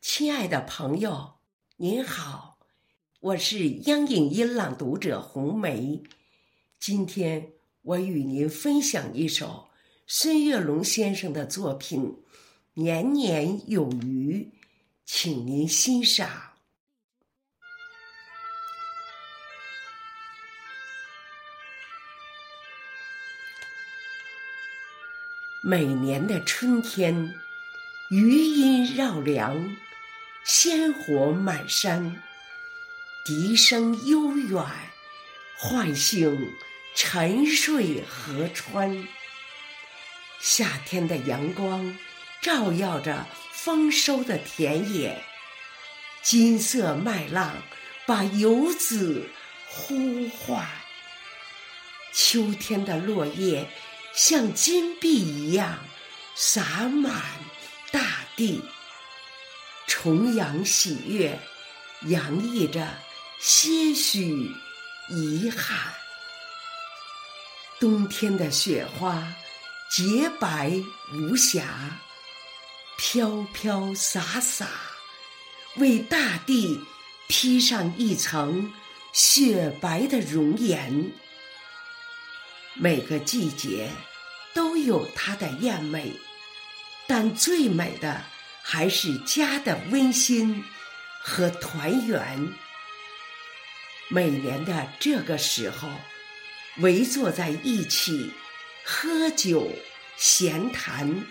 亲爱的朋友，您好，我是央影音朗读者红梅。今天我与您分享一首孙月龙先生的作品《年年有余》，请您欣赏。每年的春天，余音绕梁，鲜活满山，笛声悠远，唤醒沉睡河川。夏天的阳光照耀着丰收的田野，金色麦浪把游子呼唤。秋天的落叶。像金币一样洒满大地，重阳喜悦洋溢着些许遗憾。冬天的雪花洁白无瑕，飘飘洒洒，为大地披上一层雪白的容颜。每个季节都有它的艳美，但最美的还是家的温馨和团圆。每年的这个时候，围坐在一起喝酒闲谈，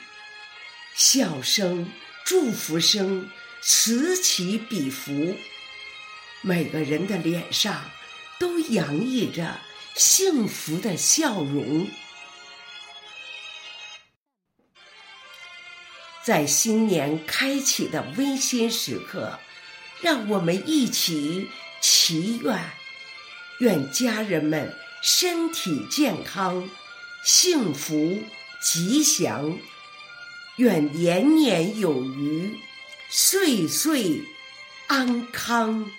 笑声、祝福声此起彼伏，每个人的脸上都洋溢着。幸福的笑容，在新年开启的温馨时刻，让我们一起祈愿：愿家人们身体健康、幸福吉祥；愿年年有余、岁岁安康。